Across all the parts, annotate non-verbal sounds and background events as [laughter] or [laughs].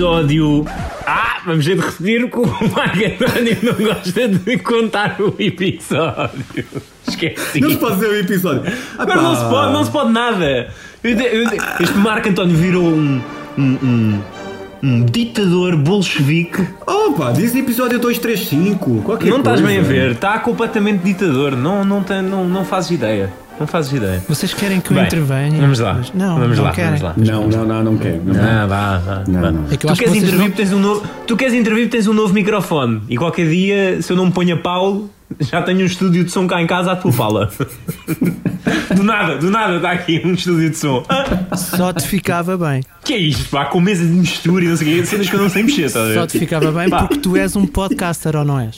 Episódio. Ah, vamos ter de repetir que o Marco António não gosta de contar o episódio. Esqueci. Não se pode dizer o episódio. Mas não se pode, não se pode nada. Este Marco António virou um. um, um, um ditador bolchevique. Pá, diz episódio 235. Qualquer Não estás bem a ver, está completamente ditador. Não, não, tem, não, não fazes ideia. Não fazes ideia. Vocês querem que eu Bem, intervenha? Vamos lá. Mas Não, vamos não lá, querem. vamos lá. Não, não, não, não quero. Não, Ah, vá, vá, Não, vá. não. É que Tu que queres intervir, vão- tens um novo, tu queres intervir, tens um novo microfone. E qualquer dia, se eu não me ponho a pau, já tenho um estúdio de som cá em casa à tua pala. [laughs] do nada, do nada está aqui um estúdio de som. Só te ficava bem. que é isto, pá? Com mesa de mistura e não sei o quê, cenas que eu não sei mexer, estás a ver? Só te ficava bem Pá. porque tu és um podcaster ou não és?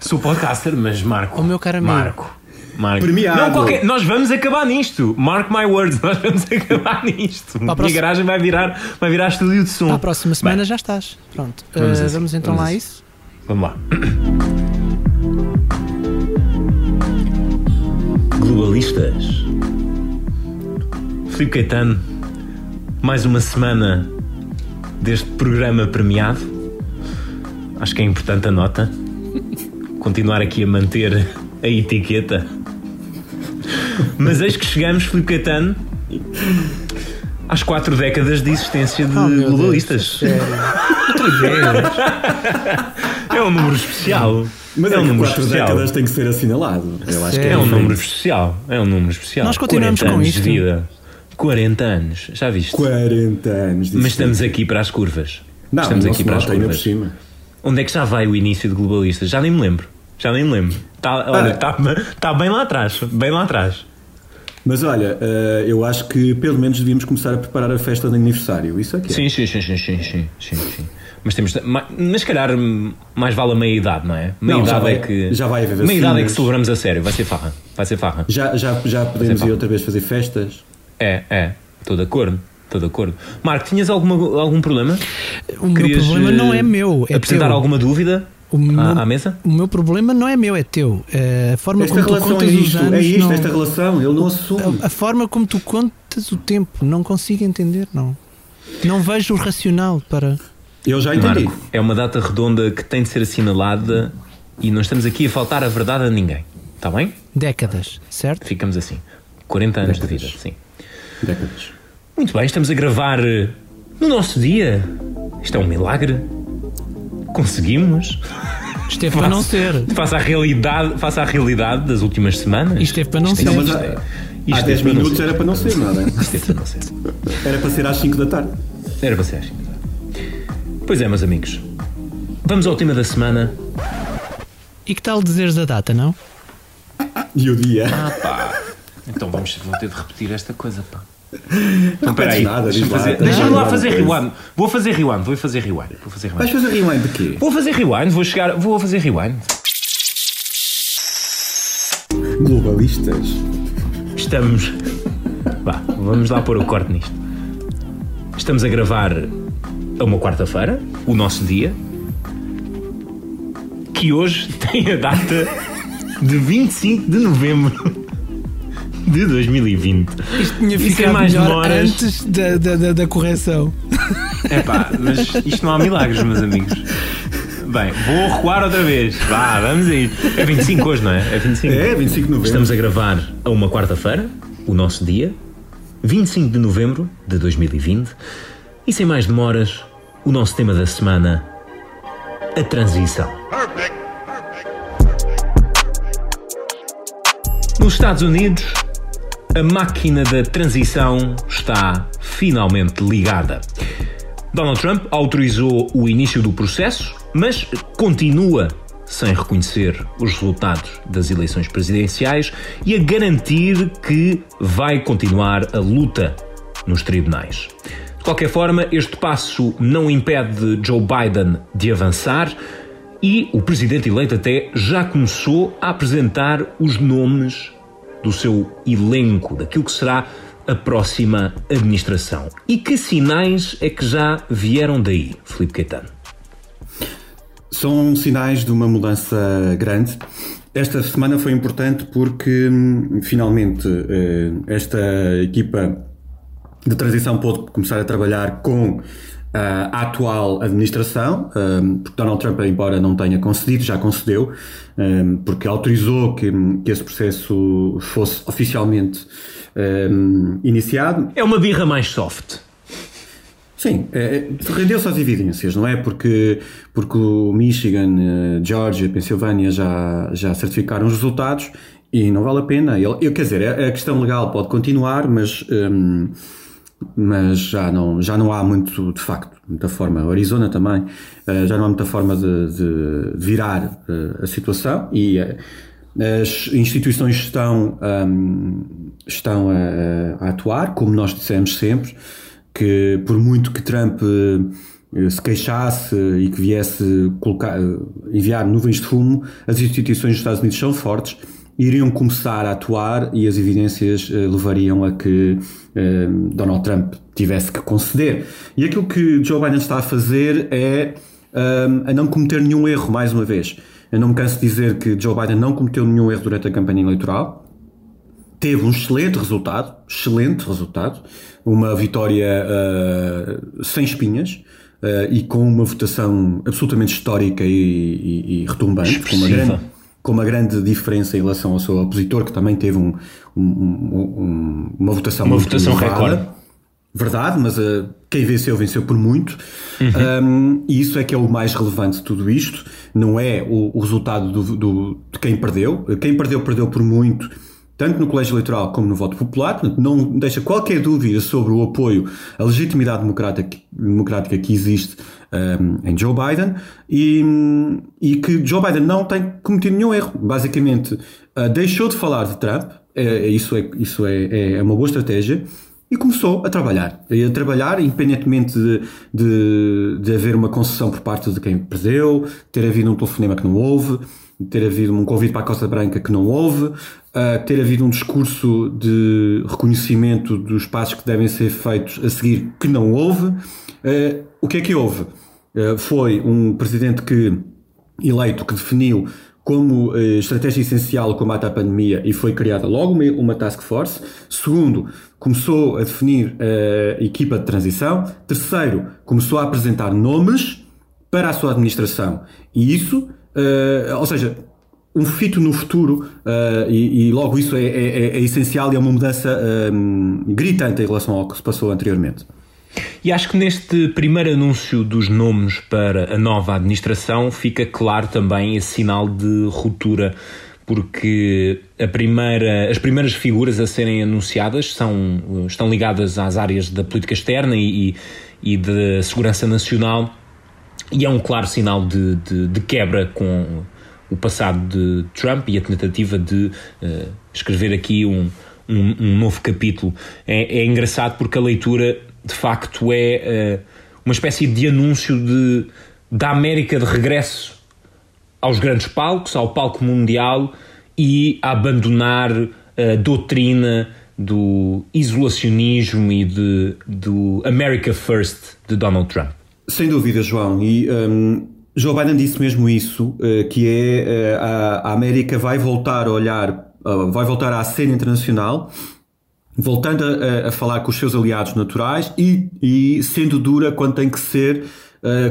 Sou podcaster, mas Marco. O meu caro amigo. Marco. Marco. Premiado. Não, qualquer- nós vamos acabar nisto. Mark my words, [laughs] nós vamos acabar nisto. A minha próxima- garagem vai virar, vai virar estúdio de som. Para a próxima semana Bem, já estás. Pronto. Vamos Uh, assim, vamos então vamos lá a isso? Vamos lá. Globalistas. Filipe Caetano, mais uma semana deste programa premiado. Acho que é importante a nota. Continuar aqui a manter a etiqueta. Mas eis que chegamos, Filipe Caetano, às quatro décadas de existência de Oh, globalistas. sério. Outra vez. É um número especial. Mas é, é um número 4 especial. décadas tem que ser assinalado. Eu acho que É um Sim. número especial. É um número especial. Nós continuamos 40 com anos isto. de vida. 40 anos, já viste? 40 anos Mas estamos aqui para as curvas. Não, estamos aqui para as curvas. cima. Onde é que já vai o início de globalistas? Já nem me lembro. Já nem me lembro. Tá, olha, Ah. está tá bem lá atrás. Bem lá atrás. Mas olha, eh, eu acho que pelo menos devíamos começar a preparar a festa de aniversário. Isso aqui é. Sim, sim, sim, sim, sim, sim, sim, sim. Mas temos. Mas se calhar mais vale a meia idade, não é? Meia Não, idade vai- é que. já vai haver Meia idade é que celebramos a sério. Vai ser farra. Vai ser farra. Já, já, já podemos ir outra vez fazer festas. É, é. Estou de acordo. Estou de acordo. Marco, tinhas alguma, algum problema? O meu Querias, problema não eh, é meu, é apresentar teu. alguma dúvida O meu, à, mesa? o meu problema não é meu, é teu. Uh, a forma Esta como tu relação é contas os isto, anos. é isto, não- esta relação. Ele não assume. a, a forma como tu contas o tempo, não consigo entender, não. Não vejo o racional para. Eu já entendi. Marco, é uma data redonda que tem de ser assinalada e não estamos aqui a faltar a verdade a ninguém. Está bem? décadas, certo? Ficamos assim. 40 anos de Décadas. vida, sim. Décadas. Muito bem, estamos a gravar no nosso dia. Isto é um milagre. Conseguimos. Esteve para não ser. Face à realidade, face à realidade das últimas semanas. Isto esteve para não Isto ser. Não, mas isto há, é- há isto 10 é para não minutos ser. era para não ser nada. Isto é para não ser. Era para ser às 5 da tarde. Era para ser assim. Pois é, meus amigos. Vamos ao tema da semana. E que tal dizeres a data, não? E o dia. Ah, pá. Então vamos vou ter de repetir esta coisa, pá. Não peraí, nada, deixa-me lá, fazer, lá fazer coisa. rewind. Vou fazer rewind, vou fazer rewind. Vou fazer rewind. Vais fazer rewind de quê? Vou fazer rewind, vou chegar, vou fazer rewind. Globalistas. Estamos. Vá, vamos lá pôr o corte nisto. Estamos a gravar a uma quarta-feira, o nosso dia, que hoje [laughs] tem a data de 25 de novembro de 2020. Isto tinha ficado mais melhor demoras- antes da, da, da, da correção. É pá, mas isto não há milagres, meus amigos. Bem, vou recuar outra vez. Vá, vamos aí. É 25 hoje, não é? É 25. É, 25 de novembro. Estamos a gravar a uma quarta-feira, o nosso dia, 25 de novembro de 2020. E sem mais demoras, o nosso tema da semana: a transição. Nos Estados Unidos, a máquina da transição está finalmente ligada. Donald Trump autorizou o início do processo, mas continua sem reconhecer os resultados das eleições presidenciais e a garantir que vai continuar a luta nos tribunais. De qualquer forma, este passo não impede Joe Biden de avançar e o presidente eleito até já começou a apresentar os nomes do seu elenco, daquilo que será a próxima administração. E que sinais é que já vieram daí, Filipe Caetano? São sinais de uma mudança grande. Esta semana foi importante porque hum, finalmente eh, esta equipa de transição pôde começar a trabalhar com a atual administração, porque Donald Trump, embora não tenha concedido, já concedeu, porque autorizou que, que esse processo fosse oficialmente iniciado. É uma birra mais soft. Sim, é, é, rendeu-se às evidências, não é? Porque, porque o Michigan, eh, Georgia, Pensilvânia já, já certificaram os resultados e não vale a pena. Ele, eu, quer dizer, a, questão legal pode continuar, mas, um, mas já, não, já não há muito, de facto, muita forma. Arizona também, uh, já não há muita forma de, de virar uh, a situação e uh, as instituições estão, um, estão a, a atuar, como nós dissemos sempre que por muito que Trump eh, se queixasse e que viesse colocar, eh, enviar nuvens de fumo, as instituições dos Estados Unidos são fortes, iriam começar a atuar e as evidências eh, levariam a que Donald Trump tivesse que conceder. E aquilo que Joe Biden está a fazer é a não cometer nenhum erro, mais uma vez. Eu não me canso de dizer que Joe Biden não cometeu nenhum erro durante a campanha eleitoral teve um excelente resultado, excelente resultado, uma vitória uh, sem espinhas uh, e com uma votação absolutamente histórica e, e, e retumbante, com uma, grande, com uma, grande, diferença em relação ao seu opositor, que também teve um, um, um, uma votação uma votação recorde. Verdade, mas uh, quem venceu, venceu por muito. Uhum. Um, e isso é que é o mais relevante de tudo isto. Não é o, o resultado do, do, de quem perdeu. Quem perdeu, perdeu por muito tanto no colégio eleitoral como no voto popular, portanto, não deixa qualquer dúvida sobre o apoio, a legitimidade democrática, democrática que existe em Joe Biden e, e, que Joe Biden não tem cometido nenhum erro. Basicamente, uh, deixou de falar de Trump, é, é isso, é, isso é, é uma boa estratégia, e começou a trabalhar. A trabalhar, independentemente de, de, de, haver uma concessão por parte de quem perdeu, ter havido um telefonema que não houve, ter havido um convite para a Costa Branca que não houve, uh, ter havido um discurso de reconhecimento dos passos que devem ser feitos a seguir que não houve. Uh, o que é que houve? Uh, foi um presidente que eleito que definiu como estratégia essencial o combate à pandemia e foi criada logo uma, uma task force. Segundo, começou a definir a equipa de transição. Terceiro, começou a apresentar nomes para a sua administração. E isso Uh, ou seja, um fito no futuro, uh, e, e, logo isso é, é, é, essencial e é uma mudança um, gritante em relação ao que se passou anteriormente. E acho que neste primeiro anúncio dos nomes para a nova administração fica claro também esse sinal de ruptura, porque primeira, as primeiras figuras a serem anunciadas são, estão ligadas às áreas da política externa e, e de segurança nacional e é um claro sinal de, de, de quebra com o passado de Trump e a tentativa de uh, escrever aqui um, um, um novo capítulo. É, é, engraçado porque a leitura, de facto, é uh, uma espécie de anúncio de, da América de regresso aos grandes palcos, ao palco mundial e a abandonar a doutrina do isolacionismo e de, do America First de Donald Trump. Sem dúvida, João. E um, Joe Biden disse mesmo isso, uh, que é a, América vai voltar a olhar, vai voltar à cena internacional, voltando a, a, falar com os seus aliados naturais e, e sendo dura quando tem que ser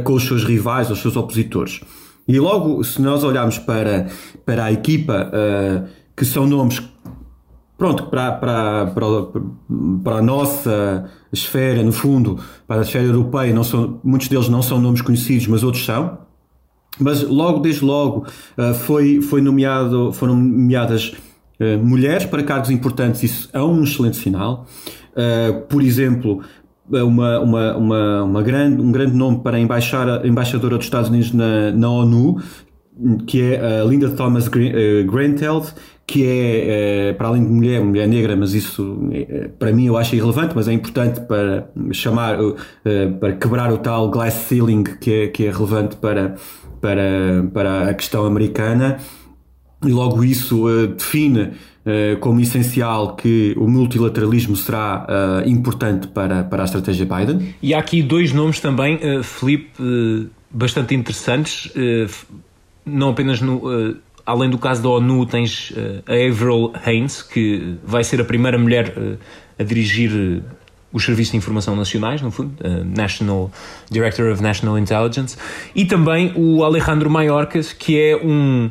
com os seus rivais, os seus opositores. E logo, se nós olharmos para, para a equipa, que são nomes pronto, para, para, para, para a nossa esfera, no fundo, para a esfera europeia, não são, muitos deles não são nomes conhecidos, mas outros são. Mas logo, desde logo, eh, foi, foi nomeado, foram nomeadas mulheres para cargos importantes, isso é um excelente sinal. Eh, por exemplo, uma, uma, uma, uma grande, um grande nome para a embaixadora dos Estados Unidos na, na ONU, que é a Linda Thomas Granteld, que é, para além de mulher, mulher negra, mas isso para mim eu acho irrelevante, mas é importante para chamar, eh, para quebrar o tal glass ceiling que é, que é relevante para, para, para a questão americana. E logo isso uh, define uh, como essencial que o multilateralismo será uh, importante para, para a estratégia Biden. E há aqui dois nomes também, Felipe, bastante interessantes, não apenas no além do caso da ONU, tens uh, a Avril Haines, que vai ser a primeira mulher uh, a dirigir uh, os Serviços de Informação Nacionais, no fundo, uh, National Director of National Intelligence, e também o Alejandro Mayorkas, que é um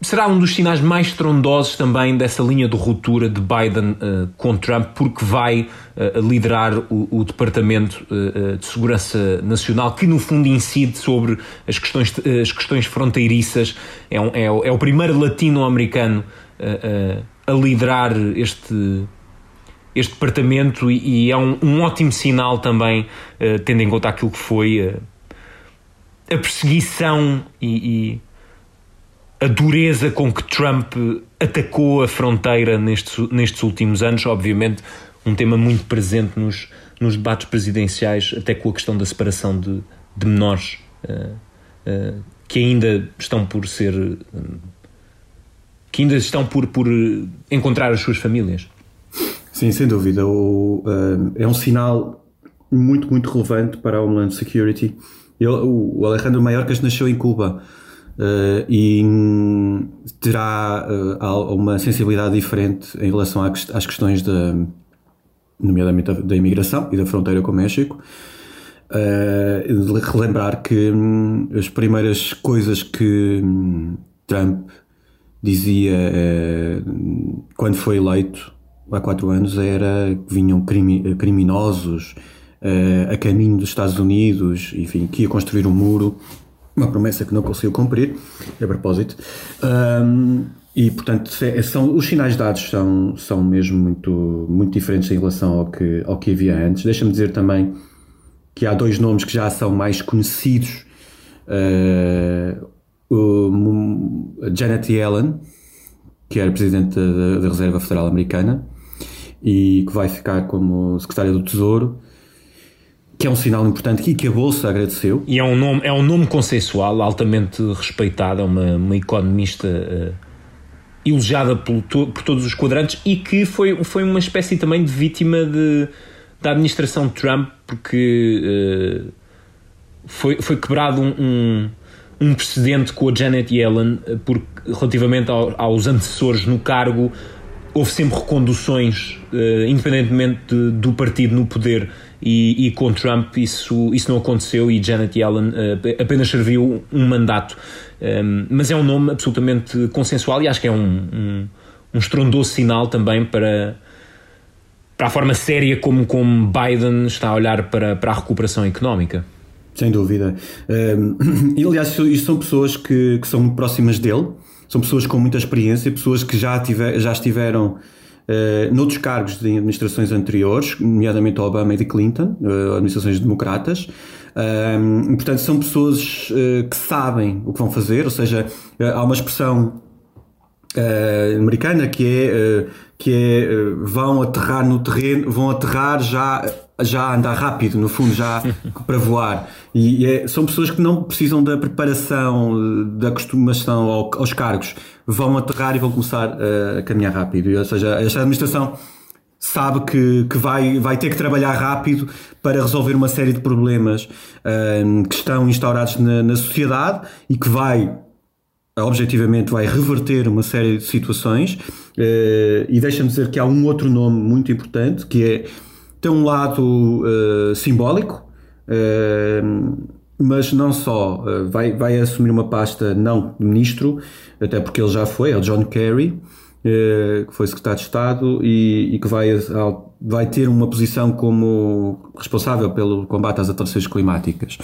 será um dos sinais mais estrondosos também dessa linha de ruptura de Biden uh, com Trump, porque vai uh, liderar o, o Departamento uh, de Segurança Nacional, que no fundo incide sobre as questões, as questões fronteiriças. É, um, é, é o primeiro latino-americano a liderar este, este departamento e, e é um, um, ótimo sinal também, tendo em conta aquilo que foi a perseguição e, e a dureza com que Trump atacou a fronteira nestes, nestes últimos anos, obviamente, um tema muito presente nos, nos debates presidenciais, até com a questão da separação de, de menores uh, uh, que ainda estão por ser. Que ainda estão por, por encontrar as suas famílias. Sim, sem dúvida. O, é um sinal muito, muito relevante para a Homeland Security. Ele, o Alejandro Mayorkas nasceu em Cuba. Uh, e terá uh, uma sensibilidade diferente em relação às questões de, nomeadamente da, imigração e da fronteira com o México. Uh, relembrar que um, as primeiras coisas que um, Trump dizia quando foi eleito há quatro anos era que vinham crimi criminosos a caminho dos Estados Unidos, enfim, que ia construir um muro uma promessa que não conseguiu cumprir, a propósito. Um, e, portanto, é, são, os sinais dados são, são mesmo muito, muito diferentes em relação ao que, ao que havia antes. Deixa-me dizer também que há dois nomes que já são mais conhecidos. Uh, o, Janet Yellen, que era presidente da, da Reserva Federal Americana e que vai ficar como secretária do Tesouro, que é um sinal importante e que a Bolsa agradeceu. E é um nome, é um nome consensual, altamente respeitado, é uma, uma economista uh, elogiada por, por todos os quadrantes e que foi, foi uma espécie também de vítima de, da administração Trump, porque uh, foi, foi quebrado um, um, um, precedente com a Janet Yellen, eh, porque relativamente ao, aos antecessores no cargo, houve sempre reconduções, uh, independentemente de, do partido no poder e, e, com Trump isso, isso não aconteceu e Janet Yellen uh, apenas serviu um mandato. Um, ehm, mas é um nome absolutamente consensual e acho que é um, um, um estrondoso sinal também para, para a forma séria como, como Biden está a olhar para, para a recuperação económica. Sem dúvida. Um, ehm, [clears throat] e aliás, isto são pessoas que, que são próximas dele, são pessoas com muita experiência, pessoas que já, tiver, já estiveram Uh, noutros cargos de administrações anteriores, nomeadamente Obama e de Clinton, uh, administrações democratas. Um, portanto, são pessoas uh, que sabem o que vão fazer, ou seja, há uma expressão americana que é, que é vão aterrar no terreno, vão aterrar já já andar rápido, no fundo, já [laughs] para voar. E é, são pessoas que não precisam da preparação, da acostumação ao, aos cargos. Vão aterrar e vão começar a, a caminhar rápido. Ou seja, esta administração sabe que, que vai, vai ter que trabalhar rápido para resolver uma série de problemas um, que estão instaurados na, na sociedade e que vai objetivamente vai reverter uma série de situações uh, e deixa-me dizer que há um outro nome muito importante que é tem um lado uh, simbólico, uh, mas não só. Uh, vai, vai assumir uma pasta não ministro, até porque ele já foi, é o John Kerry, que foi secretário de Estado e, e que vai, vai ter uma posição como responsável pelo combate às alterações climáticas.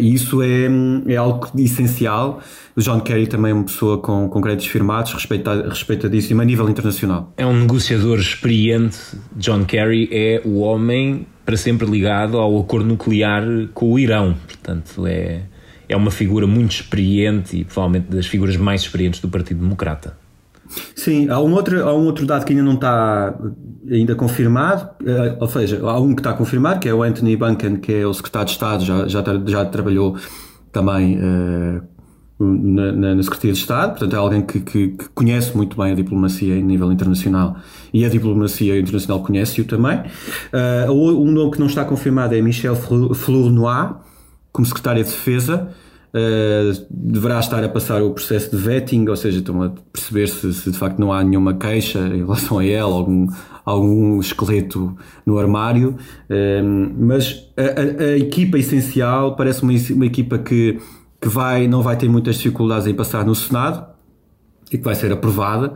E isso é, é algo essencial o John Kerry também é uma pessoa com, com créditos firmados, respeita, respeitadíssimo a nível internacional. É um negociador experiente. John Kerry é o homem para sempre ligado ao acordo nuclear com o Irão. Portanto, é, é uma figura muito experiente e provavelmente das figuras mais experientes do Partido Democrata. Sim, há um outro, há um outro dado que ainda não está ainda confirmado, eh, ou seja, há um que está confirmado, que é o Anthony Buncan, que é o secretário de Estado, já, já, já trabalhou também uh, na, na, na, Secretaria de Estado, portanto é alguém que, que, que, conhece muito bem a diplomacia em nível internacional e a diplomacia internacional conhece-o também. Uh, um nome que não está confirmado é Michel Flournoy, como Secretária de Defesa, Uh, deverá estar a passar o processo de vetting, ou seja, estão a perceber se, se, de facto não há nenhuma queixa em relação a ela, algum, algum esqueleto no armário. Uh, mas a, a, a, equipa essencial parece uma, uma equipa que, que vai, não vai ter muitas dificuldades em passar no Senado e que vai ser aprovada.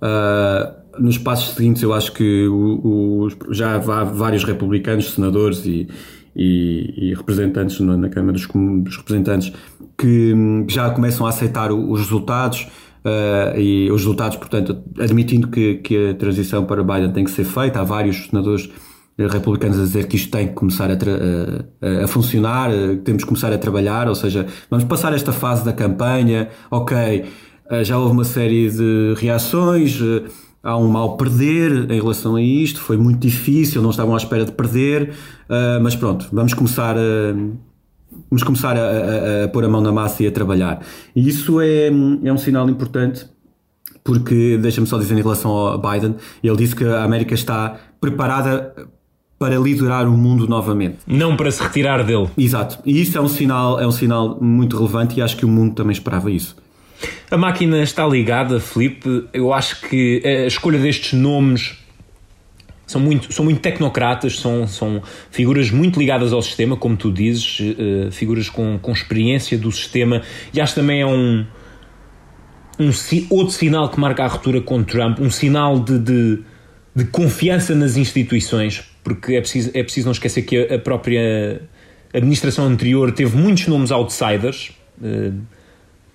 Uh, nos passos seguintes, eu acho que o, o, já há vários republicanos, senadores e, e, e representantes na Câmara dos, dos Representantes que já começam a aceitar os resultados uh, e os resultados, portanto, admitindo que, que a transição para Biden tem que ser feita. Há vários senadores republicanos a dizer que isto tem que começar a, a, a, funcionar, temos que começar a trabalhar, ou seja, vamos passar esta fase da campanha, ok, já houve uma série de reações, há um mal perder em relação a isto, foi muito difícil, não estavam à espera de perder, mas pronto, vamos começar a vamos começar a, a, a, pôr a mão na massa e a trabalhar. E isso é, é um sinal importante, porque, deixa-me só dizer em relação ao Biden, ele disse que a América está preparada para liderar o mundo novamente. Não para se retirar dele. Exato. E isso é um sinal, é um sinal muito relevante e acho que o mundo também esperava isso. A máquina está ligada, Felipe. Eu acho que a escolha destes nomes são muito, são muito tecnocratas, são, são figuras muito ligadas ao sistema, como tu dizes, uh, figuras com, com experiência do sistema, e acho também é um, um outro sinal que marca a ruptura com Trump, um sinal de, de, de, confiança nas instituições, porque é preciso, é preciso não esquecer que a, a própria administração anterior teve muitos nomes outsiders. Uh,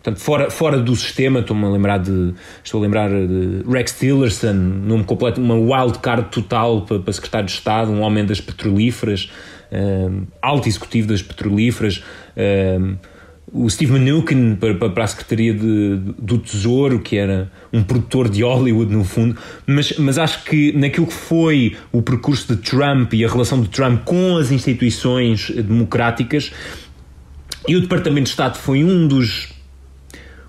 Portanto, fora, fora do sistema, estou-me a lembrar de. Estou a lembrar de Rex Tillerson, nome completo, uma wildcard total para, para secretário de Estado, um homem das petrolíferas, um, alto executivo das petrolíferas. Um, o Steve Mnuchin para, para a Secretaria de, do Tesouro, que era um produtor de Hollywood no fundo, mas, mas acho que naquilo que foi o percurso de Trump e a relação de Trump com as instituições democráticas, e o Departamento de Estado foi um dos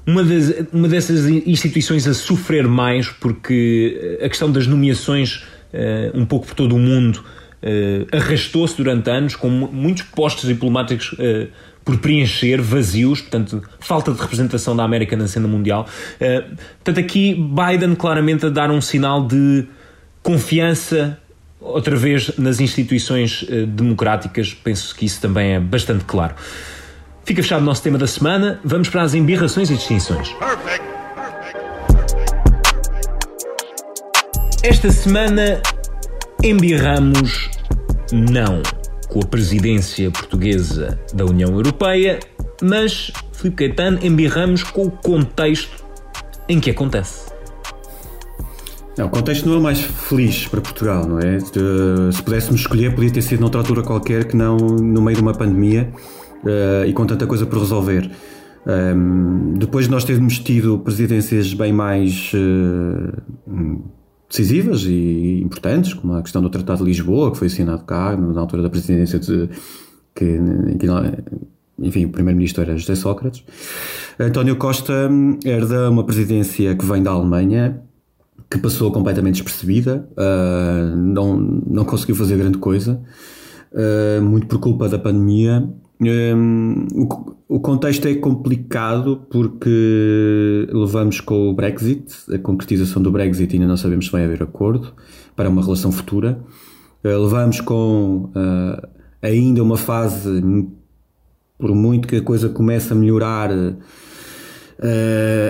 uma, das, uma dessas instituições a sofrer mais, porque a questão das nomeações, uh, um pouco por todo o mundo, uh, arrastou-se durante anos, com muitos postos diplomáticos uh, por preencher, vazios, portanto, falta de representação da América na cena mundial. portanto, aqui Biden claramente a dar um sinal de confiança outra vez nas instituições democráticas, penso que isso também é bastante claro. Fica fechado o nosso tema da semana. Vamos para as embirrações e distinções. Esta semana embirramos não com a presidência portuguesa da União Europeia, mas, Filipe Caetano, embirramos com o contexto em que acontece. Não, o contexto não é o mais feliz para Portugal, não é? Se pudéssemos escolher, podia ter sido noutra altura qualquer que não no meio de uma pandemia uh, e com tanta coisa por resolver. Um, ehm, depois de nós termos tido presidências bem mais uh, decisivas e importantes, como a questão do Tratado de Lisboa, que foi assinado cá na altura da presidência de, que, que enfim, o primeiro-ministro era José Sócrates. António Costa hum, herda uma presidência que vem da Alemanha, que passou completamente despercebida, uh, não, não conseguiu fazer grande coisa, uh, muito por culpa da pandemia um, o, contexto é complicado porque levamos com o Brexit, a concretização do Brexit ainda não sabemos se vai haver acordo para uma relação futura. Uh, levamos com uh, ainda uma fase, por muito que a coisa comece a melhorar, uh,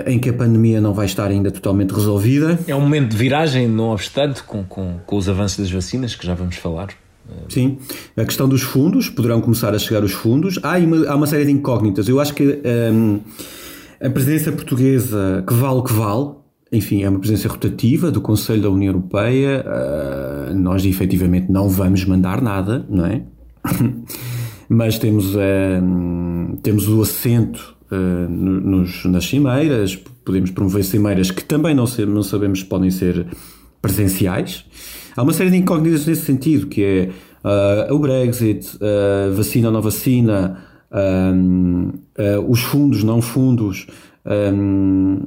em que a pandemia não vai estar ainda totalmente resolvida. É um momento de viragem, não obstante, com, com, com os avanços das vacinas, que já vamos falar. Sim, a questão dos fundos, poderão começar a chegar os fundos. Há uma, há uma série de incógnitas. Eu acho que um, a presidência portuguesa, que vale que vale, enfim, é uma presidência rotativa do Conselho da União Europeia. Uh, nós efetivamente não vamos mandar nada, não é? [laughs] Mas temos, uh, temos o assento uh, nos, nas cimeiras, podemos promover cimeiras que também não, se, não sabemos se podem ser presenciais. Há uma série de incógnitas nesse sentido, que é uh, o Brexit, uh, vacina ou não vacina, um, uh, os fundos, não fundos, um,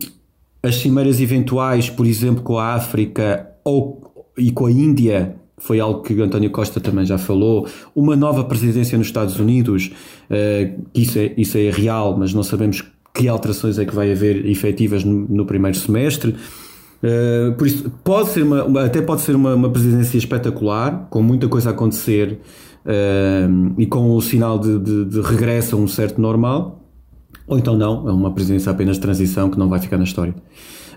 as cimeiras eventuais, por exemplo, com a África ou, e com a Índia, foi algo que António Costa também já falou. Uma nova presidência nos Estados Unidos, uh, isso, é, isso é real, mas não sabemos que alterações é que vai haver efetivas no, no primeiro semestre. Uh, por isso, pode ser uma, até pode ser uma, uma presidência espetacular, com muita coisa a acontecer uh, e com o sinal de, de, de regresso a um certo normal, ou então não, é uma presidência apenas de transição que não vai ficar na história.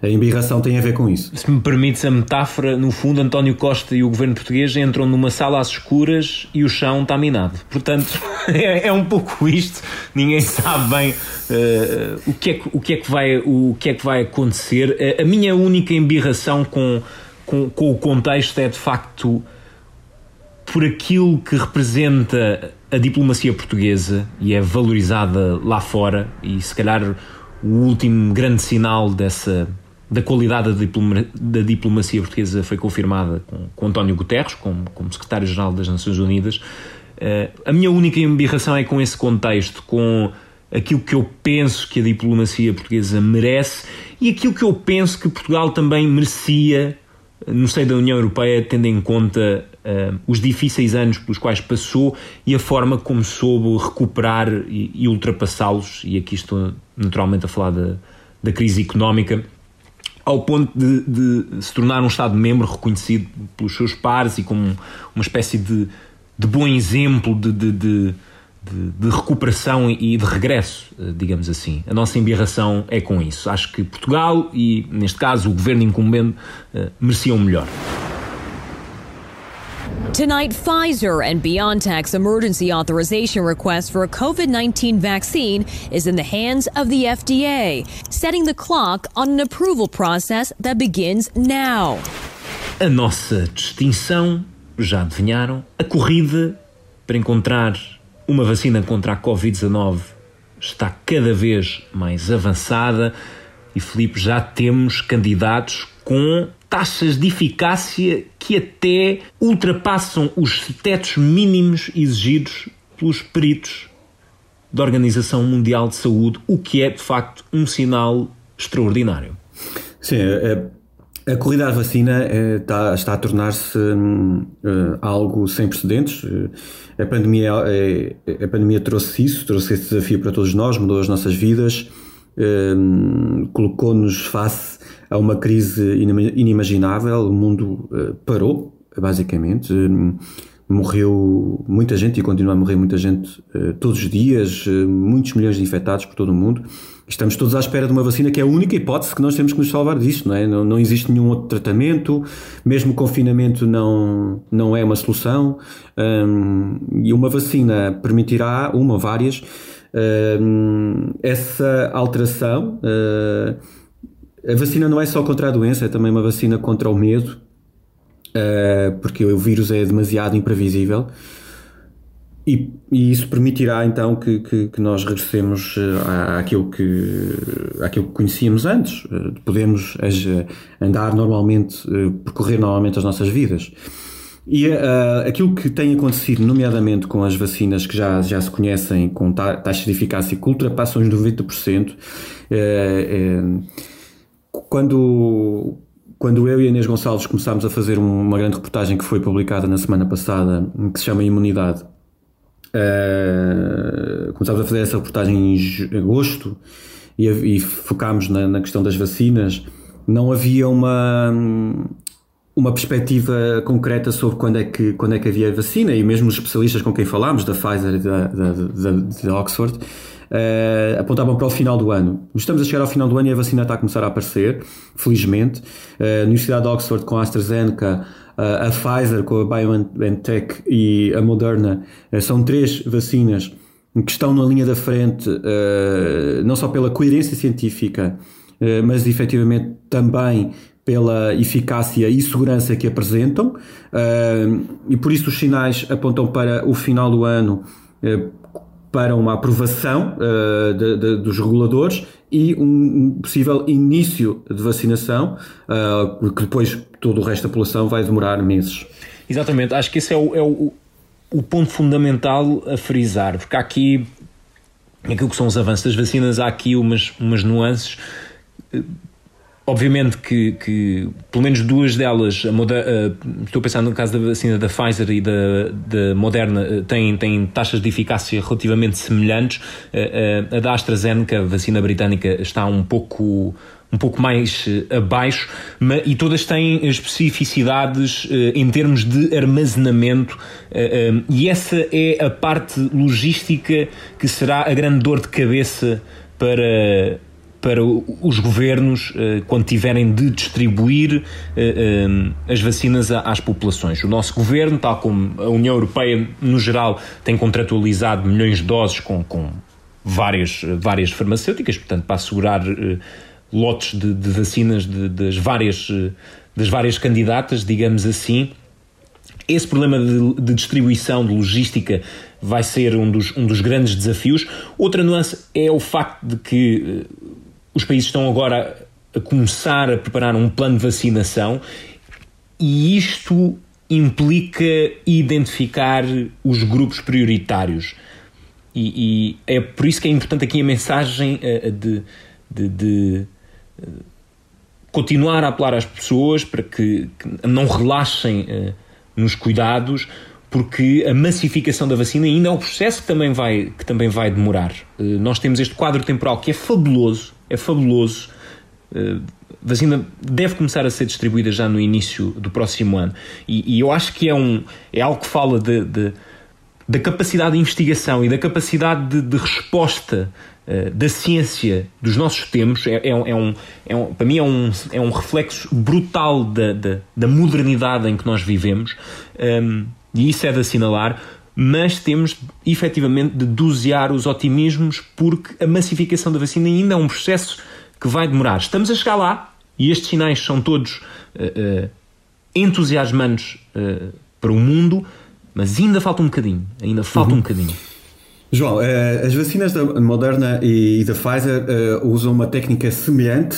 A embirração tem a ver com isso. Se me permites a metáfora, no fundo, António Costa e o governo português entram numa sala às escuras e o chão está minado. Portanto, [laughs] é, é um pouco isto. Ninguém sabe bem uh, o, que é que, o, que é que vai, o que é que vai acontecer. A, a minha única embirração com, com, com o contexto é, de facto, por aquilo que representa a diplomacia portuguesa e é valorizada lá fora e se calhar o último grande sinal dessa da qualidade da, diploma, da diplomacia portuguesa foi confirmada com, com António Guterres, como, como secretário-geral das Nações Unidas. Uh, a minha única embirração é com esse contexto, com aquilo que eu penso que a diplomacia portuguesa merece e aquilo que eu penso que Portugal também merecia no seio da União Europeia, tendo em conta uh, os difíceis anos pelos quais passou e a forma como soube recuperar e, e ultrapassá-los. E aqui estou naturalmente a falar da, da crise económica ao ponto de, de, se tornar um Estado-membro reconhecido pelos seus pares e como uma espécie de, de bom exemplo de, de, de, recuperação e de regresso, eh, digamos assim. A nossa embirração é com isso. Acho que Portugal e, neste caso, o governo incumbente eh, mereciam melhor. Tonight, Pfizer and BioNTech's emergency authorization request for a COVID 19 vaccine is in the hands of the FDA, setting the clock on an approval process that begins now. A nossa distinção, já adivinharam, a corrida para encontrar uma vacina contra a Covid-19 está cada vez mais avançada e, Felipe, já temos candidatos com taxas de eficácia que até ultrapassam os tetos mínimos exigidos pelos peritos da Organização Mundial de Saúde, o que é de facto um sinal extraordinário. Sim, a, a corrida à vacina é, está, está, a tornar-se hum, eh, algo sem precedentes. Eh, a pandemia, é, a pandemia trouxe isso, trouxe esse desafio para todos nós, mudou as nossas vidas, hum, colocou-nos face a uma crise inimaginável, o mundo uh, parou, basicamente. Uh, morreu muita gente e continua a morrer muita gente uh, todos os dias, muitos milhões de infectados por todo o mundo. Estamos todos à espera de uma vacina que é a única hipótese que nós temos que nos salvar disto, não é? Não, não existe nenhum outro tratamento, mesmo o confinamento não, não é uma solução, um, e uma vacina permitirá, uma várias, um, essa alteração. A vacina não é só contra a doença, é também uma vacina contra o medo, uh, porque o vírus é demasiado imprevisível. E, e isso permitirá então que, que, que nós regressemos uh, àquilo, que, àquilo que conhecíamos antes, uh, podemos andar normalmente, percorrer normalmente as nossas vidas. E uh, aquilo que tem acontecido, nomeadamente com as vacinas que já, já se conhecem com taxas de eficácia que ultrapassam os 90%, uh, uh, quando, quando eu e a Inês Gonçalves começámos a fazer uma grande reportagem que foi publicada na semana passada, que se chama Imunidade, uh, começámos a fazer essa reportagem em agosto e, e focámos na, na questão das vacinas, não havia uma, uma perspectiva concreta sobre quando é, que, quando é que havia vacina, e mesmo os especialistas com quem falámos, da Pfizer e da, da, da, da Oxford, uh, apontavam para o final do ano. Estamos a chegar ao final do ano e a vacina está a começar a aparecer, felizmente. Uh, Universidade de Oxford com a AstraZeneca, uh, a Pfizer com a BioNTech e a Moderna são três vacinas que estão na linha da frente, não só pela coerência científica, mas efetivamente também pela eficácia e segurança que apresentam, e por isso os sinais apontam para o final do ano para uma aprovação uh, de, de, dos reguladores e um possível início de vacinação, uh, que depois todo o resto da população vai demorar meses. Exatamente, acho que esse é o, é o, o ponto fundamental a frisar, porque há aqui, aquilo que são os avanços das vacinas, há aqui umas, umas nuances Obviamente que, que, pelo menos duas delas, a Moder uh, estou a pensar no caso da vacina da Pfizer e da, da Moderna, uh, têm, têm taxas de eficácia relativamente semelhantes. Uh, a da AstraZeneca, a vacina britânica, está um pouco um pouco mais abaixo, e todas têm especificidades em termos de armazenamento, e essa é a parte logística que será a grande dor de cabeça para para os governos eh, quando tiverem de distribuir eh, eh, as vacinas às populações. O nosso governo, tal como a União Europeia no geral, tem contratualizado milhões de doses com, com várias, várias farmacêuticas, portanto, para assegurar lotes de, de vacinas de, das, várias, das várias candidatas, digamos assim. Esse problema de, de, distribuição, de logística, vai ser um dos, um dos grandes desafios. Outra nuance é o facto de que os países estão agora a começar a preparar um plano de vacinação e isto implica identificar os grupos prioritários. E, e, é por isso que é importante aqui a mensagem uh, de, de, de uh, continuar a apelar às pessoas para que, que não relaxem nos cuidados, porque a massificação da vacina ainda é um processo que também vai, que também vai demorar. nós temos este quadro temporal que é fabuloso, é fabuloso. Uh, vacina deve começar a ser distribuída já no início do próximo ano. E, e eu acho que é, um, é algo que fala de, de da capacidade de investigação e da capacidade de, de resposta uh, da ciência dos nossos tempos. É, é, é, um, é um, para mim, é um, é um reflexo brutal da, da, da modernidade em que nós vivemos. Um, ehm, e isso é de assinalar mas temos efetivamente de dosear os otimismos porque a massificação da vacina ainda é um processo que vai demorar. Estamos a chegar lá e estes sinais são todos uh, uh, entusiasmantes uh, para o mundo, mas ainda falta um bocadinho. Ainda falta uhum. um bocadinho. João, eh, as vacinas da Moderna e da Pfizer eh, usam uma técnica semelhante,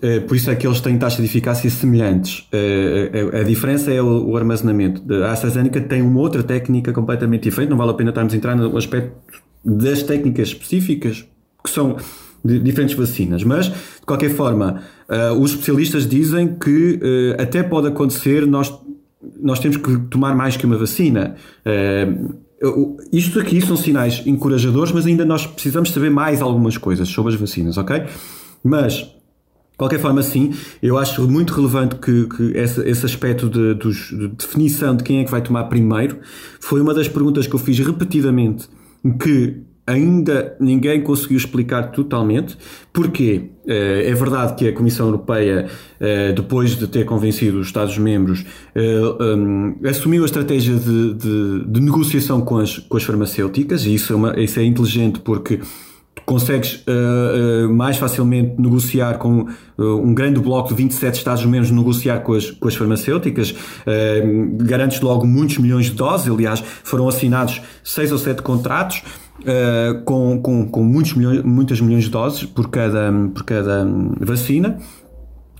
eh, por isso é que eles têm taxas de eficácia semelhantes. A diferença é o armazenamento. A AstraZeneca tem uma outra técnica completamente diferente, não vale a pena estarmos a entrar no aspecto das técnicas específicas, que são diferentes vacinas, mas de qualquer forma, os especialistas dizem que até pode acontecer nós, nós temos que tomar mais que uma vacina isto aqui são sinais encorajadores, mas ainda nós precisamos saber mais algumas coisas sobre as vacinas, ok? Mas, de qualquer forma, sim, eu acho muito relevante que, que esse, esse aspecto de, de, definição de quem é que vai tomar primeiro foi uma das perguntas que eu fiz repetidamente que ainda ninguém conseguiu explicar totalmente. Porquê? Eh, é verdade que a Comissão Europeia, eh, depois de ter convencido os Estados-membros, eh, assumiu a estratégia de, de, de, negociação com as, com as farmacêuticas, e isso é, uma, isso é inteligente porque consegues mais facilmente negociar com um grande bloco de 27 Estados-membros, negociar com as, com as farmacêuticas, garantes logo muitos milhões de doses, aliás, foram assinados seis ou sete contratos, uh, com, com, com muitos milhões, muitas milhões de doses por cada, por cada vacina.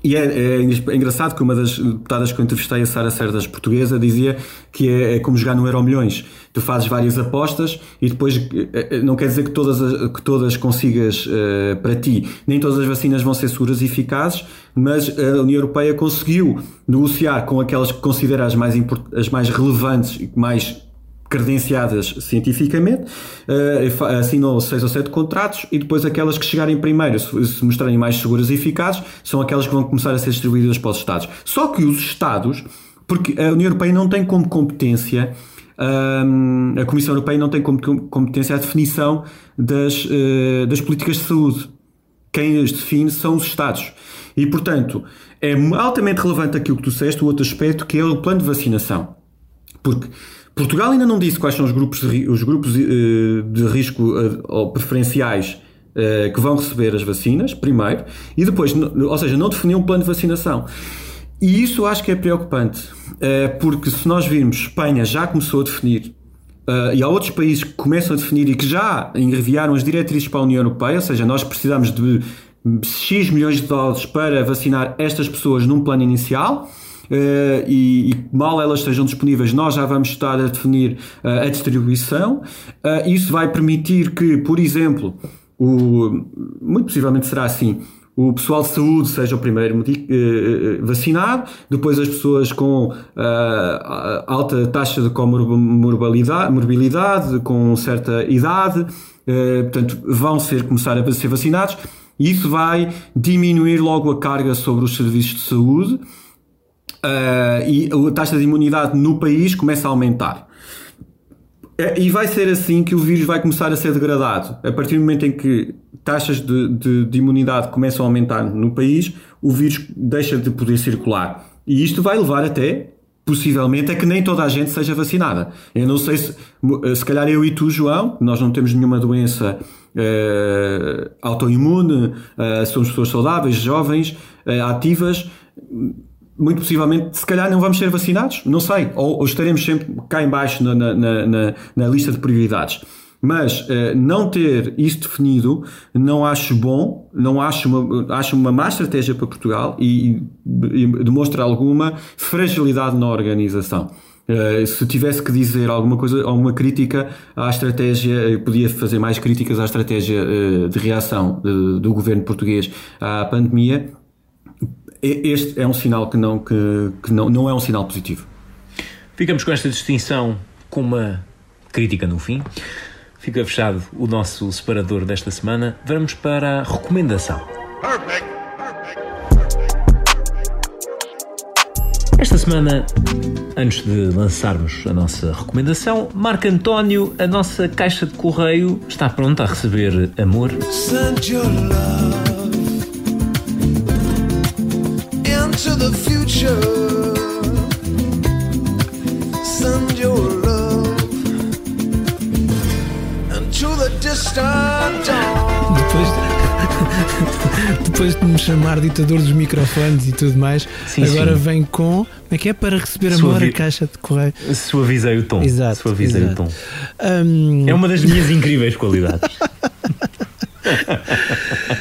E é, é, é, engraçado que uma das deputadas que eu entrevistei, a Sara Cerdas portuguesa, dizia que é, é, como jogar no Euro Milhões. Tu fazes várias apostas e depois eh, não quer dizer que todas, que todas consigas uh, para ti. Nem todas as vacinas vão ser seguras e eficazes, mas a União Europeia conseguiu negociar com aquelas que considera as mais, as mais relevantes e mais credenciadas cientificamente, uh, assinam seis ou sete contratos e depois aquelas que chegarem primeiro, se, mostrarem mais seguras e eficazes, são aquelas que vão começar a ser distribuídas para os Estados. Só que os Estados, porque a União Europeia não tem como competência um, a Comissão Europeia não tem como competência a definição das, uh, das políticas de saúde. Quem as define são os Estados. E, portanto, é altamente relevante aquilo que tu disseste, o outro aspecto, que é o plano de vacinação. Porque Portugal ainda não disse quais são os grupos, os grupos uh, de risco uh, ou preferenciais uh, que vão receber as vacinas, primeiro, e depois, ou seja, não definiu um plano de vacinação. E isso acho que é preocupante, porque se nós virmos, Espanha já começou a definir, e há outros países que começam a definir e que já enviaram as diretrizes para a União Europeia, ou seja, nós precisamos de X milhões de doses para vacinar estas pessoas num plano inicial, e, e, mal elas estejam disponíveis, nós já vamos estar a definir uh, a distribuição. Uh, isso vai permitir que, por exemplo, o, muito possivelmente será assim, o pessoal de saúde seja o primeiro vacinado, depois as pessoas com uh, alta taxa de comorbilidade, morbilidade, com certa idade, uh, portanto, vão ser, começar a ser vacinados. Isso vai diminuir logo a carga sobre os serviços de saúde uh, e a taxa de imunidade no país começa a aumentar. É, e vai ser assim que o vírus vai começar a ser degradado. A partir do momento em que taxas de, de, de, imunidade começam a aumentar no país, o vírus deixa de poder circular. E isto vai levar até, possivelmente, a que nem toda a gente seja vacinada. Eu não sei se, se calhar eu e tu, João, nós não temos nenhuma doença autoimune, somos pessoas saudáveis, jovens, ativas muito possivelmente, se calhar não vamos ser vacinados, não sei, ou, ou estaremos sempre cá embaixo na, na, na, na lista de prioridades. Mas eh, não ter isso definido não acho bom, não acho uma, acho uma má estratégia para Portugal e, e demonstra alguma fragilidade na organização. Uh, se tivesse que dizer alguma coisa, alguma crítica à estratégia, podia fazer mais críticas à estratégia uh, de reação de, do governo português à pandemia, este é um sinal que não, que, que não, não é um sinal positivo. Ficamos com esta distinção com uma crítica no fim. Fica fechado o nosso separador desta semana. Vamos para a recomendação. Perfect. Esta semana, antes de lançarmos a nossa recomendação, Marco António, a nossa caixa de correio está pronta a receber amor. Into the future. Send your love into the distant dawn. Depois, [laughs] depois de me chamar ditador dos microfones e tudo mais, sim, agora sim. vem com. Como é que é para receber amor a caixa de correio? Suavizei o tom. Exato. Suavizei exato. o tom. Um... É uma das minhas incríveis qualidades. [laughs]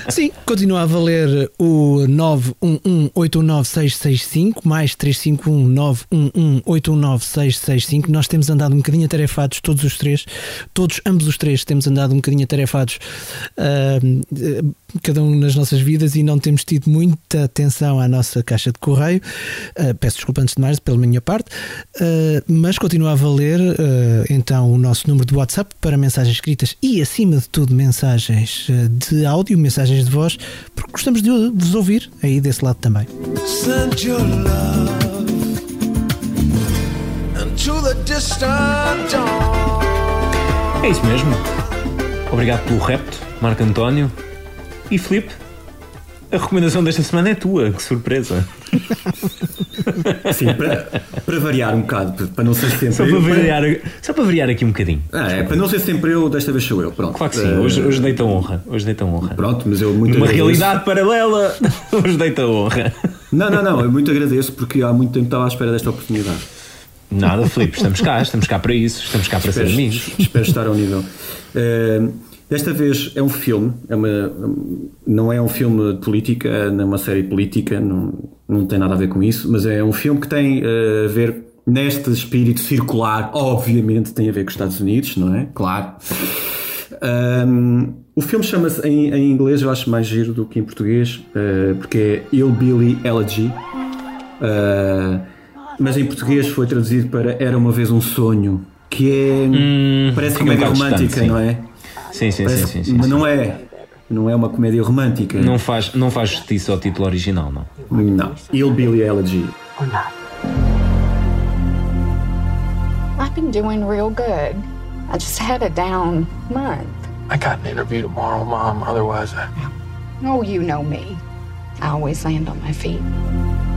Sim, continua a valer o 911-819-665 mais 351-911-819-665. Nós temos andado um bocadinho atarefados, todos os três, todos, ambos os três, temos andado um bocadinho atarefados, uh, cada um nas nossas vidas e não temos tido muita atenção à nossa caixa de correio. Uh, peço desculpa antes de mais pela minha parte, uh, mas continua a valer então o nosso número de WhatsApp para mensagens escritas e, acima de tudo, mensagens de áudio, mensagens de voz, porque gostamos de vos ouvir aí desse lado também. É isso mesmo. Obrigado pelo repto, Marco António. E Filipe, a recomendação desta semana é tua, que surpresa. Sim, para, para variar um bocado, para não ser sempre só eu. Para variar, só para variar aqui um bocadinho. Ah, é, para não ser sempre eu, desta vez sou eu. Pronto. Claro que sim, hoje, hoje deita honra. Hoje deita honra. Pronto, mas eu muito Numa realidade paralela, [laughs] hoje deita honra. Não, não, não, eu muito agradeço porque há muito tempo estava à espera desta oportunidade. Nada, Filipe, estamos cá, estamos cá para isso, estamos cá para espero, ser amigos. Espero estar ao nível. Uh, Desta vez é um filme, é uma, não é um filme de política, não é uma série política, não, não tem nada a ver com isso, mas é um filme que tem uh, a ver neste espírito circular, obviamente tem a ver com os Estados Unidos, não é? Claro. Um, o filme chama-se em, em, inglês, eu acho mais giro do que em português, uh, porque é Hillbilly Elegy. Uh, mas em português foi traduzido para Era uma vez um sonho, que é. Hum, parece comédia romântica, distante, não é? Sim, sim, sim, sim, sim, Mas não é. Não é uma comédia romântica. Não faz, não faz justiça ao título original, não. Não. Hillbilly Elegy. Or not. I've been doing real good. I just had a down month. I got an interview tomorrow, Mom. Otherwise, I. Oh, you know me. I always land on my feet.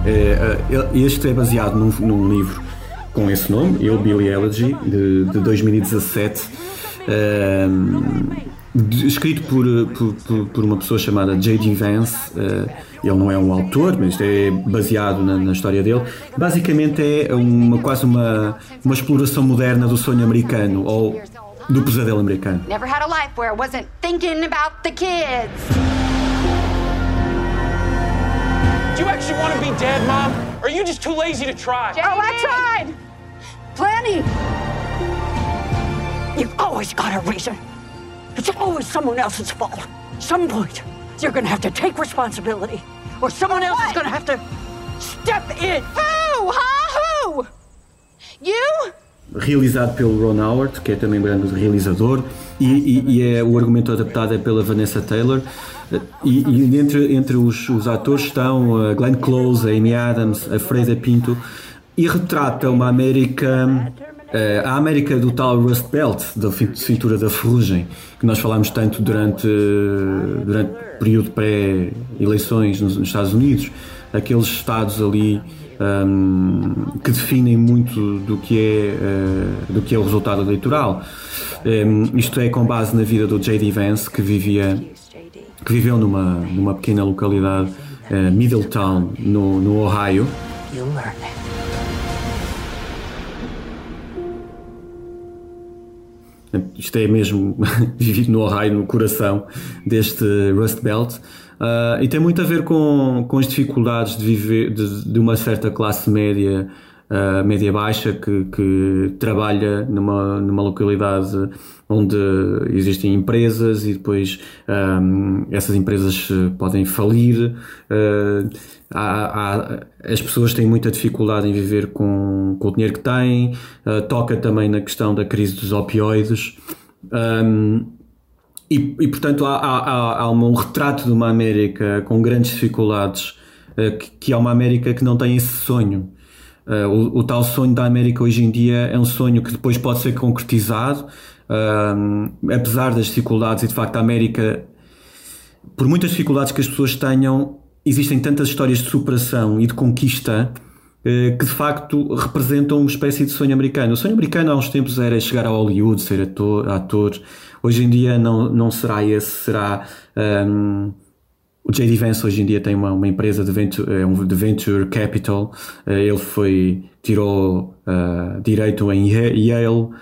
É, é este é baseado num, num livro com esse nome, Hillbilly Elegy, de, de 2017 escrito por, por, por, uma pessoa chamada J.D. Vance. Uh, ele não é um autor, mas é baseado na, na, história dele. Basicamente é uma, quase uma, uma exploração moderna do sonho americano ou do pesadelo americano. Never had a life where I wasn't thinking about the kids. Do you actually want to be dead, Mom? Or are you just too lazy to try? Oh, I tried. Plenty. You've always got a reason. It's always someone else's fault. Some point, You're gonna have to take responsibility, or someone else is gonna have to step in. Who? Huh? Who? You? realizado pelo Ron Howard, que é também um grande realizador, e, e, e é, o argumento adaptado é pela Vanessa Taylor. E, e entre, entre os, os, atores estão a Glenn Close, a Amy Adams, a Freida Pinto, e retrata uma América, a América do tal Rust Belt, da cintura da ferrugem, que nós falámos tanto durante, durante o período pré-eleições nos, nos Estados Unidos, aqueles estados ali um, que definem muito do que é, uh, do que é o resultado eleitoral. Um, isto é com base na vida do J.D. Vance, que vivia que viveu numa, numa pequena localidade, uh, Middletown, no, no Ohio. Isto é mesmo [laughs] vivido no Ohio, no coração deste Rust Belt. Uh, e tem muito a ver com, com as dificuldades de viver de, de uma certa classe média, uh, média baixa, que, que trabalha numa, numa localidade onde existem empresas e depois um, essas empresas podem falir. Uh, há, há, as pessoas têm muita dificuldade em viver com, com o dinheiro que têm. toca também na questão da crise dos opioides. Um, e, e portanto, há, há, há, um retrato de uma América com grandes dificuldades, uh, que, que, é uma América que não tem esse sonho. Uh, o, o, tal sonho da América hoje em dia é um sonho que depois pode ser concretizado, uh, apesar das dificuldades, e de facto a América, por muitas dificuldades que as pessoas tenham, existem tantas histórias de superação e de conquista que de facto representam uma espécie de sonho americano. O sonho americano há uns tempos era chegar a Hollywood, ser ator, ator Hoje em dia não, não será esse, será. Um, o JD Vance hoje em dia tem uma, uma empresa de venture, é um, de venture capital. Uh, ele foi tirou uh, direito em Yale, uh,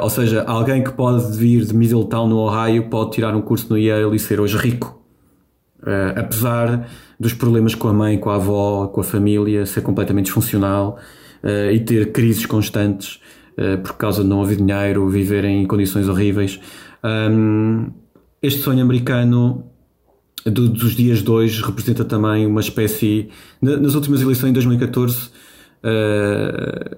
ou seja, alguém que pode vir de Middletown no Ohio pode tirar um curso no Yale e ser hoje rico, apesar dos problemas com a mãe, com a avó, com a família, ser completamente disfuncional e ter crises constantes por causa de não haver dinheiro, viver em condições horríveis. Um, este sonho americano do, dos dias 2 representa também uma espécie. Nas últimas eleições em 2014, uh, ah,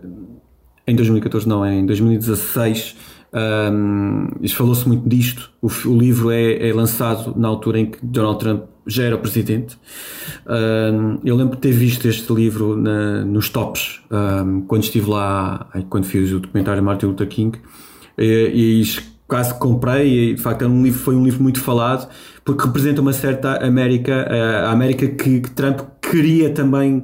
em 2014 não, em 2016, um, falou-se muito disto. O, o livro é, é, lançado na altura em que Donald Trump já era presidente. Um, eu lembro de ter visto este livro na, nos tops um, quando estive lá, quando fiz o documentário Martin Luther King. E, e quase comprei e de facto é um livro, foi um livro muito falado porque representa uma certa América, eh, a América que, que Trump queria também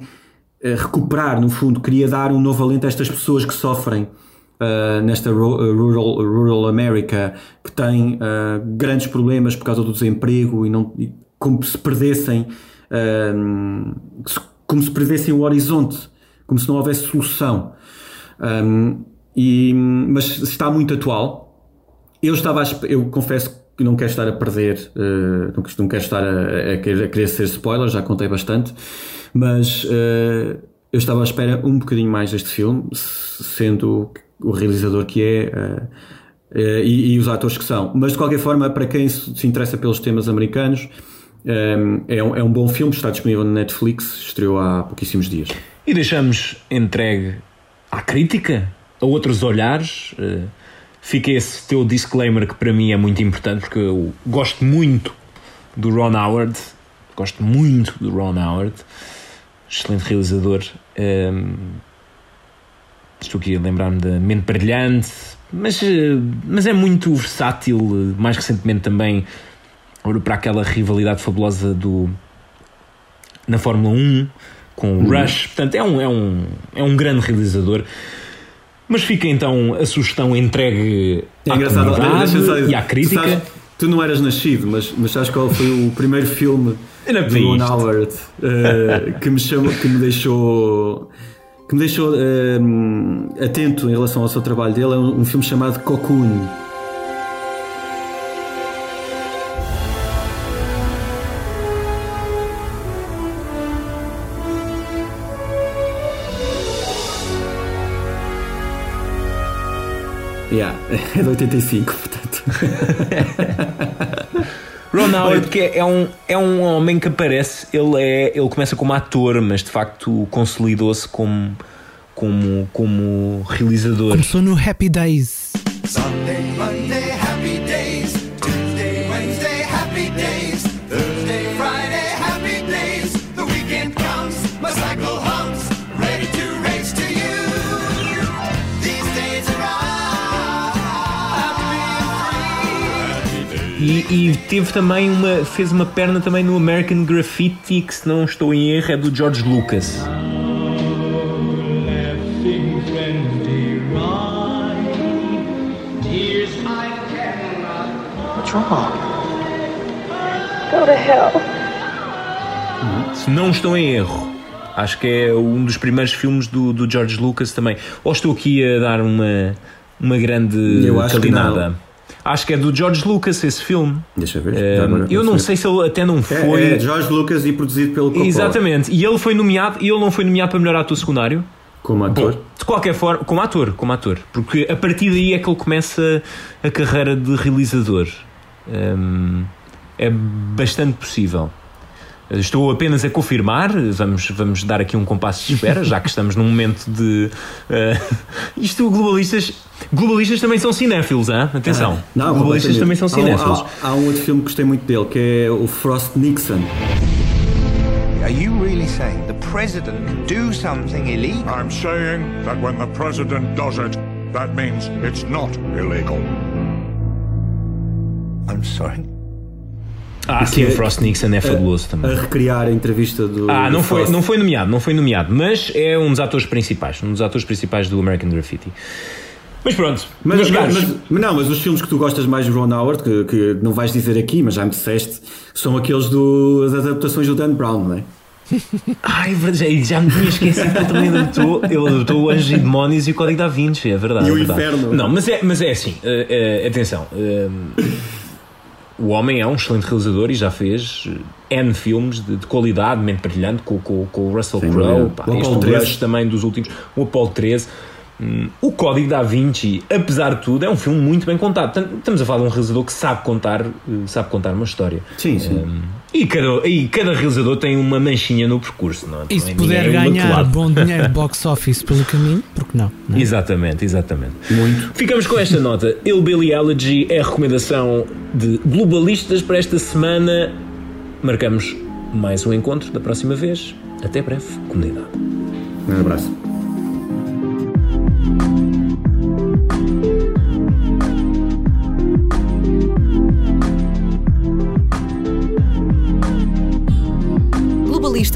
eh, recuperar, no fundo, queria dar um novo alento a estas pessoas que sofrem uh, nesta rural, rural America, que têm uh, grandes problemas por causa do desemprego e, não, e como se perdessem uh, como se perdessem o horizonte, como se não houvesse solução. Um, e, mas está muito atual, eu estava, eu confesso não quero estar a perder, uh, não, quero estar a, a, querer, a, querer, ser spoiler, já contei bastante, mas uh, eu estava à espera um bocadinho mais deste filme, sendo o realizador que é uh, e, e, os atores que são. Mas de qualquer forma, para quem se, interessa pelos temas americanos, um, é, um, é um bom filme, está disponível na Netflix, estreou há pouquíssimos dias. E deixamos entregue à crítica, a outros olhares fica esse teu disclaimer que para mim é muito importante porque eu gosto muito do Ron Howard, gosto muito do Ron Howard, excelente realizador. Um, estou aqui a lembrar-me da Mente Brilhante, mas, mas é muito versátil, mais recentemente também para aquela rivalidade fabulosa do na Fórmula 1 com o uhum. Rush, portanto é um, é um, é um grande realizador. Mas fica então a sugestão entregue é à engraçado, comunidade e à crítica. Tu, sabes, tu, não eras nascido, mas, mas sabes qual foi o primeiro filme de Ron Howard uh, que, me chamou, que me deixou que me deixou uh, atento em relação ao seu trabalho dele. É um, um filme chamado Cocoon Yeah, [laughs] é de 85, portanto. [laughs] Ron Howard que é um, é um homem que aparece, ele, é, ele começa como ator, mas de facto consolidou-se como, como, como realizador. Começou no Happy Days. Sunday, Monday, E, e teve também uma. fez uma perna também no American Graffiti, que se não estou em erro é do George Lucas. What's wrong? Go to hell. Se não estou em erro. Acho que é um dos primeiros filmes do, do George Lucas também. Ou estou aqui a dar uma, uma grande Eu acho que calinada? não. Acho que é do George Lucas esse filme. Deixa eu ver. Eh, Já agora, eu não sei se ele até não eu foi. É, é George Lucas e produzido pelo Coppola. Exatamente. E ele foi nomeado, e ele não foi nomeado para melhor ator secundário. Como ator. Bom, de qualquer forma, como ator, como ator, porque a partir daí é que ele começa a carreira de realizador. Hum, é bastante possível. Estou apenas a confirmar, vamos, vamos dar aqui um compasso de espera, já que estamos num momento de. eh, [laughs] isto, globalistas. Globalistas também são cinéfilos, hein? atenção. Não, globalistas também são Há cinéfilos. Há, há um outro filme que gostei muito dele, que é o Frost Nixon. Are you really saying the president can do something illegal? I'm saying that when the president does it, that means it's not illegal. I'm sorry. Ah, sim, o Frost Nixon é fabuloso também. A recriar a entrevista do. Ah, não do foi, Frost. não foi nomeado, não foi nomeado, mas é um dos atores principais, um dos atores principais do American Graffiti. Mas pronto, Mas, mas, mas- não, mas os filmes que tu gostas mais do Ron Howard, que, que não vais dizer aqui, mas já me disseste, são aqueles do, das adaptações do Dan Brown, não é? [laughs] ai, verdade, já me tinha esquecido que ele também adaptou, ele adaptou o Anjos e Demónios e o Código da Vinci, é verdade. E o é verdade. Inferno. Não, mas é, mas é assim, eh, eh, atenção, eh, o homem é um excelente realizador e já fez eh, N filmes de, de qualidade, mente brilhante, com, com, com o Russell Crowe, O Apollo Rush 13. também dos últimos, o Apollo 13. Hum, O Código da Vinci, apesar de tudo, é um filme muito bem contado. Portanto, Estamos a falar de um realizador que sabe contar, eh, sabe contar uma história. Sim, sim. Hum, e, cada, e cada realizador tem uma manchinha no percurso, não é? E se Também puder é ganhar imaculado. bom dinheiro de [laughs] box office pelo caminho, porque não? não é? Exatamente, exatamente. Muito. Ficamos com esta nota. Il Billy Elegy é a recomendação de globalistas para esta semana. Marcamos mais um encontro da próxima vez. Até breve, comunidade. Um abraço.